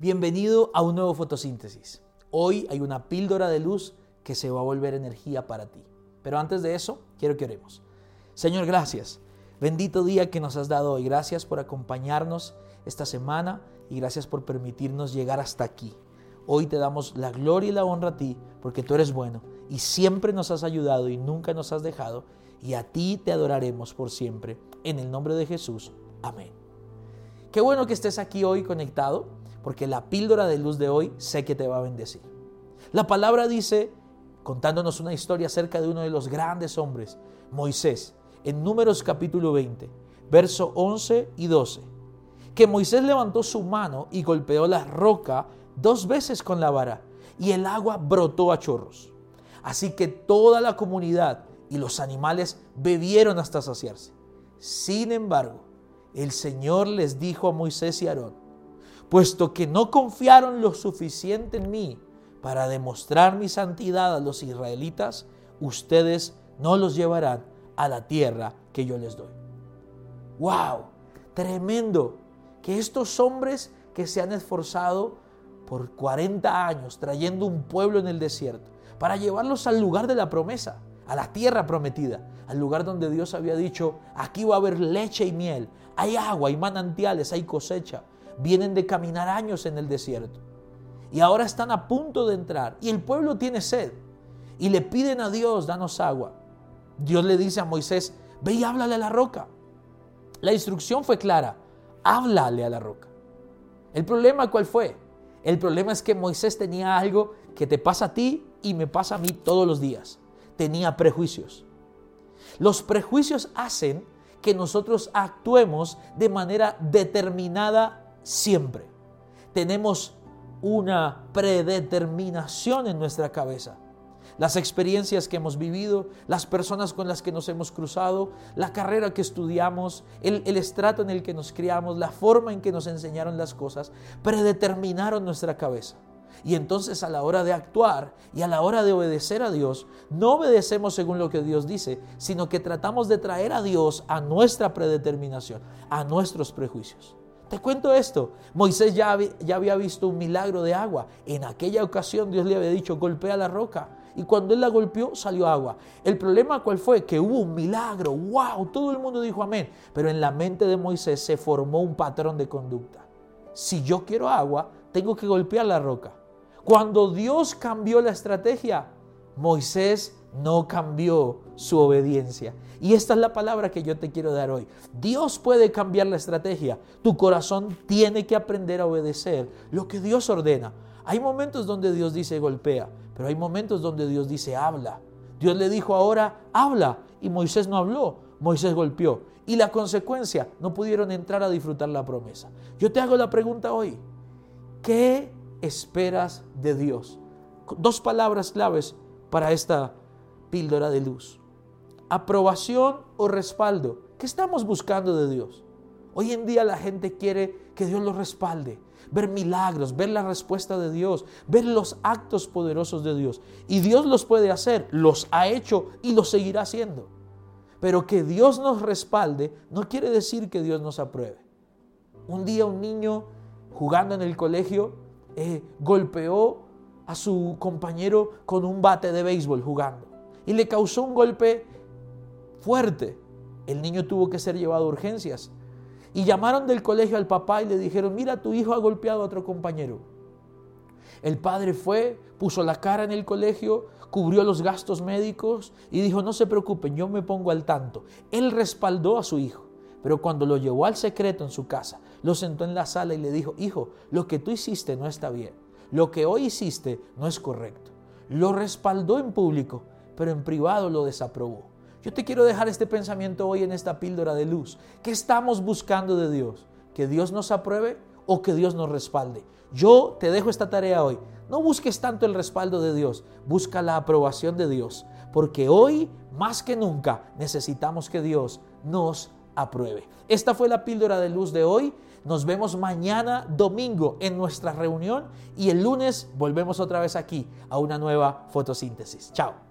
Bienvenido a un nuevo fotosíntesis. Hoy hay una píldora de luz que se va a volver energía para ti. Pero antes de eso, quiero que oremos. Señor, gracias. Bendito día que nos has dado hoy. Gracias por acompañarnos esta semana y gracias por permitirnos llegar hasta aquí. Hoy te damos la gloria y la honra a ti porque tú eres bueno y siempre nos has ayudado y nunca nos has dejado y a ti te adoraremos por siempre. En el nombre de Jesús. Amén. Qué bueno que estés aquí hoy conectado porque la píldora de luz de hoy sé que te va a bendecir. La palabra dice, contándonos una historia acerca de uno de los grandes hombres, Moisés, en Números capítulo 20, verso 11 y 12, que Moisés levantó su mano y golpeó la roca dos veces con la vara y el agua brotó a chorros. Así que toda la comunidad y los animales bebieron hasta saciarse. Sin embargo, el Señor les dijo a Moisés y Aarón, puesto que no confiaron lo suficiente en mí para demostrar mi santidad a los israelitas, ustedes no los llevarán a la tierra que yo les doy. ¡Wow! Tremendo que estos hombres que se han esforzado por 40 años trayendo un pueblo en el desierto para llevarlos al lugar de la promesa, a la tierra prometida, al lugar donde Dios había dicho, aquí va a haber leche y miel, hay agua, hay manantiales, hay cosecha. Vienen de caminar años en el desierto. Y ahora están a punto de entrar. Y el pueblo tiene sed. Y le piden a Dios, danos agua. Dios le dice a Moisés, ve y háblale a la roca. La instrucción fue clara, háblale a la roca. El problema cuál fue? El problema es que Moisés tenía algo que te pasa a ti y me pasa a mí todos los días. Tenía prejuicios. Los prejuicios hacen que nosotros actuemos de manera determinada siempre. Tenemos una predeterminación en nuestra cabeza. Las experiencias que hemos vivido, las personas con las que nos hemos cruzado, la carrera que estudiamos, el, el estrato en el que nos criamos, la forma en que nos enseñaron las cosas, predeterminaron nuestra cabeza. Y entonces a la hora de actuar y a la hora de obedecer a Dios, no obedecemos según lo que Dios dice, sino que tratamos de traer a Dios a nuestra predeterminación, a nuestros prejuicios. Te cuento esto, Moisés ya, había visto un milagro de agua. En aquella ocasión Dios le había dicho, golpea la roca. Y cuando él la golpeó, salió agua. El problema cuál fue? Que hubo un milagro. ¡Wow! Todo el mundo dijo amén. Pero en la mente de Moisés se formó un patrón de conducta. Si yo quiero agua, tengo que golpear la roca. Cuando Dios cambió la estrategia, Moisés no cambió su obediencia. Y esta es la palabra que yo te quiero dar hoy. Dios puede cambiar la estrategia. Tu corazón tiene que aprender a obedecer lo que Dios ordena. Hay momentos donde Dios dice golpea, pero hay momentos donde Dios dice habla. Dios le dijo ahora habla y Moisés no habló, Moisés golpeó. Y la consecuencia, no pudieron entrar a disfrutar la promesa. Yo te hago la pregunta hoy, ¿qué esperas de Dios? Dos palabras claves para esta píldora de luz. Aprobación o respaldo. ¿Qué estamos buscando de Dios? Hoy en día la gente quiere que Dios los respalde, ver milagros, ver la respuesta de Dios, ver los actos poderosos de Dios. Y Dios los puede hacer, los ha hecho y los seguirá haciendo. Pero que Dios nos respalde no quiere decir que Dios nos apruebe. Un día un niño jugando en el colegio eh, golpeó a su compañero con un bate de béisbol jugando y le causó un golpe fuerte. El niño tuvo que ser llevado a urgencias. Y llamaron del colegio al papá y le dijeron, mira, tu hijo ha golpeado a otro compañero. El padre fue, puso la cara en el colegio, cubrió los gastos médicos y dijo, no se preocupen, yo me pongo al tanto. Él respaldó a su hijo, pero cuando lo llevó al secreto en su casa, lo sentó en la sala y le dijo, hijo, lo que tú hiciste no está bien, lo que hoy hiciste no es correcto. Lo respaldó en público, pero en privado lo desaprobó. Yo te quiero dejar este pensamiento hoy en esta píldora de luz. ¿Qué estamos buscando de Dios? ¿Que Dios nos apruebe o que Dios nos respalde? Yo te dejo esta tarea hoy. No busques tanto el respaldo de Dios, busca la aprobación de Dios, porque hoy más que nunca necesitamos que Dios nos apruebe. Esta fue la píldora de luz de hoy. Nos vemos mañana domingo en nuestra reunión y el lunes volvemos otra vez aquí a una nueva fotosíntesis. Chao.